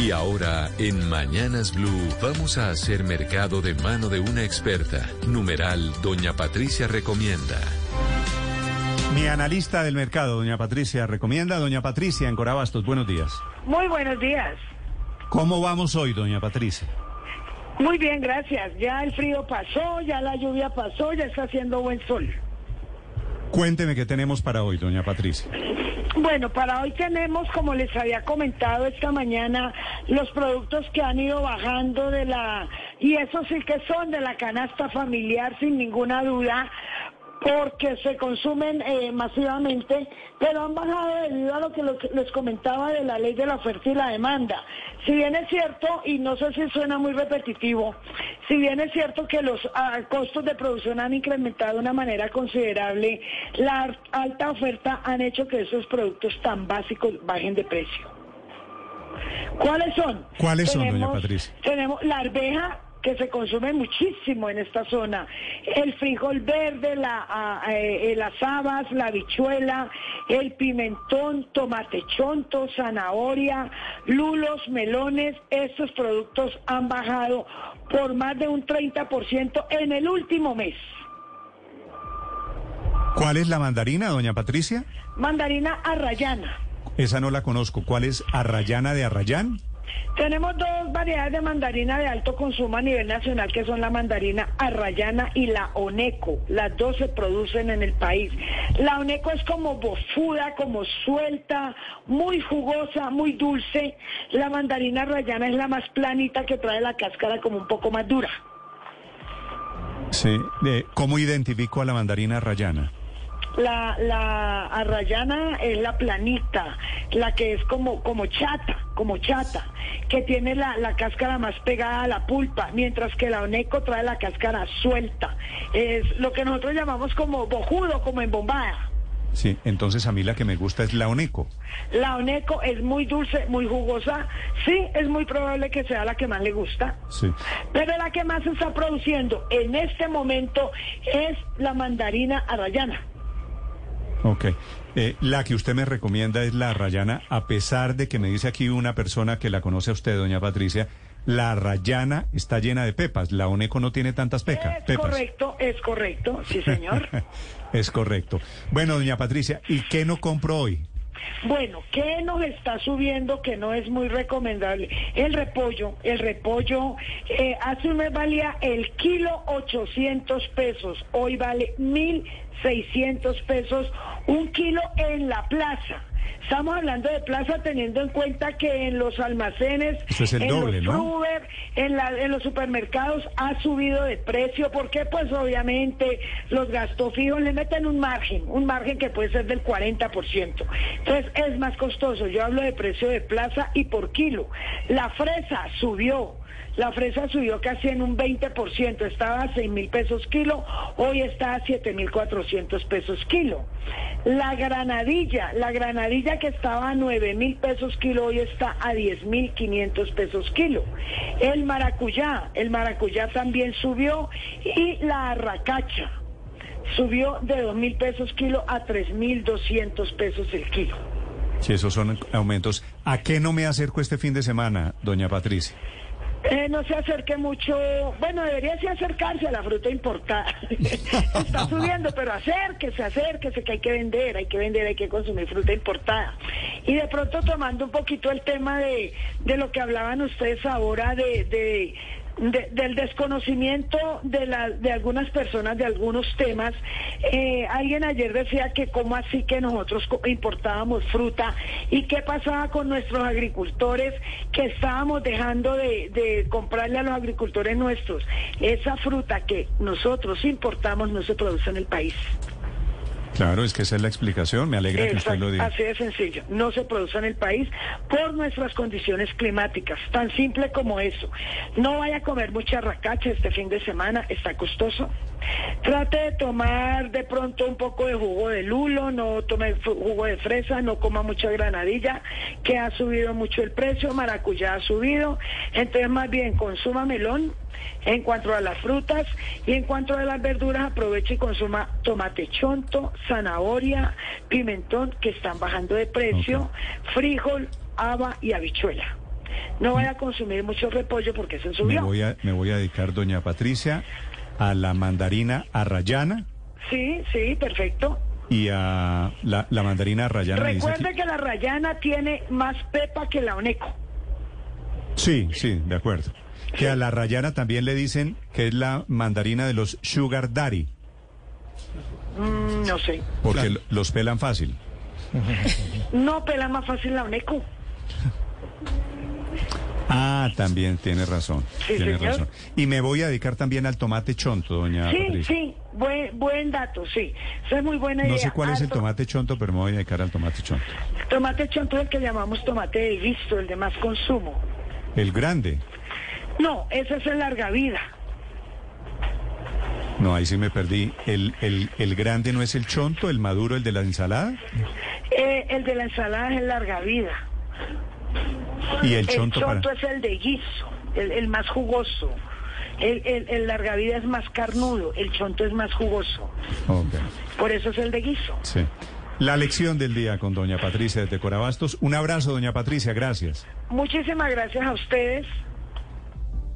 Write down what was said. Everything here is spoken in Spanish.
Y ahora, en Mañanas Blue, vamos a hacer mercado de mano de una experta. Numeral, Doña Patricia recomienda. Mi analista del mercado, doña Patricia, recomienda. Doña Patricia, en Corabastos, buenos días. Muy buenos días. ¿Cómo vamos hoy, doña Patricia? Muy bien, gracias. Ya el frío pasó, ya la lluvia pasó, ya está haciendo buen sol. Cuénteme qué tenemos para hoy, doña Patricia. Bueno, para hoy tenemos, como les había comentado esta mañana, los productos que han ido bajando de la, y eso sí que son de la canasta familiar sin ninguna duda, porque se consumen eh, masivamente, pero han bajado debido a lo que les comentaba de la ley de la oferta y la demanda. Si bien es cierto, y no sé si suena muy repetitivo, si bien es cierto que los ah, costos de producción han incrementado de una manera considerable, la alta oferta han hecho que esos productos tan básicos bajen de precio. ¿Cuáles son? ¿Cuáles son, doña Patricia? Tenemos la arveja que se consume muchísimo en esta zona. El frijol verde, la, eh, las habas, la habichuela, el pimentón, tomate chonto, zanahoria, lulos, melones, estos productos han bajado por más de un 30% en el último mes. ¿Cuál es la mandarina, doña Patricia? Mandarina arrayana. Esa no la conozco. ¿Cuál es arrayana de arrayán? Tenemos dos variedades de mandarina de alto consumo a nivel nacional, que son la mandarina arrayana y la oneco. Las dos se producen en el país. La oneco es como bofuda, como suelta, muy jugosa, muy dulce. La mandarina arrayana es la más planita que trae la cáscara como un poco más dura. Sí, ¿cómo identifico a la mandarina arrayana? La, la arrayana es la planita, la que es como, como chata, como chata, que tiene la, la cáscara más pegada a la pulpa, mientras que la oneco trae la cáscara suelta. Es lo que nosotros llamamos como bojudo, como embombada. Sí, entonces a mí la que me gusta es la Oneco. La Oneco es muy dulce, muy jugosa. Sí, es muy probable que sea la que más le gusta. Sí. Pero la que más se está produciendo en este momento es la mandarina arrayana. Ok. Eh, la que usted me recomienda es la rayana, a pesar de que me dice aquí una persona que la conoce a usted, doña Patricia, la rayana está llena de pepas, la Oneco no tiene tantas pecas. Es correcto, es correcto, sí señor. es correcto. Bueno, doña Patricia, ¿y qué no compro hoy? Bueno, ¿qué nos está subiendo que no es muy recomendable? El repollo, el repollo eh, hace un mes valía el kilo 800 pesos, hoy vale 1.600 pesos un kilo en la plaza. Estamos hablando de plaza teniendo en cuenta que en los almacenes, en los en, los supermercados ha subido de precio. porque Pues obviamente los gastos fijos le meten un margen, un margen que puede ser del 40%. Entonces es más costoso. Yo hablo de precio de plaza y por kilo. La fresa subió. La fresa subió casi en un 20%, estaba a 6 mil pesos kilo, hoy está a 7 mil 400 pesos kilo. La granadilla, la granadilla que estaba a 9 mil pesos kilo, hoy está a 10 mil 500 pesos kilo. El maracuyá, el maracuyá también subió y la arracacha subió de 2 mil pesos kilo a 3 mil 200 pesos el kilo. Si esos son aumentos, ¿a qué no me acerco este fin de semana, doña Patricia? Eh, no se acerque mucho, bueno, debería sí acercarse a la fruta importada. Está subiendo, pero acérquese, acérquese, que hay que vender, hay que vender, hay que consumir fruta importada. Y de pronto tomando un poquito el tema de, de lo que hablaban ustedes ahora de, de del desconocimiento de, la, de algunas personas de algunos temas. Eh, alguien ayer decía que cómo así que nosotros importábamos fruta y qué pasaba con nuestros agricultores que estábamos dejando de, de comprarle a los agricultores nuestros. Esa fruta que nosotros importamos no se produce en el país. Claro, es que esa es la explicación. Me alegra que usted lo diga. Así de sencillo. No se produce en el país por nuestras condiciones climáticas. Tan simple como eso. No vaya a comer mucha racacha este fin de semana. Está costoso. Trate de tomar de pronto un poco de jugo de lulo. No tome jugo de fresa. No coma mucha granadilla, que ha subido mucho el precio. Maracuyá ha subido. Entonces, más bien, consuma melón en cuanto a las frutas y en cuanto a las verduras, aproveche y consuma tomate chonto, zanahoria, pimentón, que están bajando de precio, frijol, haba y habichuela. No vaya a consumir mucho repollo porque se Me subió. voy a, me voy a dedicar, doña Patricia, a la mandarina arrayana Sí, sí, perfecto. y a la, la mandarina arrayana. me dice Recuerde que la rayana tiene más pepa que la oneco. Sí, sí, de acuerdo. Que a la rayana también le dicen que es la mandarina de los sugar daddy, Mm, no sé. porque Claro. los pelan fácil. No pela más fácil la oneco. Ah, también tiene razón. Sí, tiene señor. razón. Y me voy a dedicar también al tomate chonto, doña Sí, Patricia. sí, buen, buen dato, sí. Esa es muy buena idea. No sé cuál es el tomate chonto, pero me voy a dedicar al tomate chonto. Tomate chonto es el que llamamos tomate de guiso, el de más consumo. El grande. No, ese es el larga vida. No, ahí sí me perdí. El, el, el grande no es el chonto, el maduro, el de la ensalada. Eh, el de la ensalada es el larga vida. Y el El chonto, chonto para. es el de guiso, el, el más jugoso. El, el, el larga vida es más carnudo, el chonto es más jugoso. Ok, Por eso es el de guiso. sí. La lección del día con doña Patricia desde Corabastos. Un abrazo, doña Patricia, gracias. Muchísimas gracias a ustedes.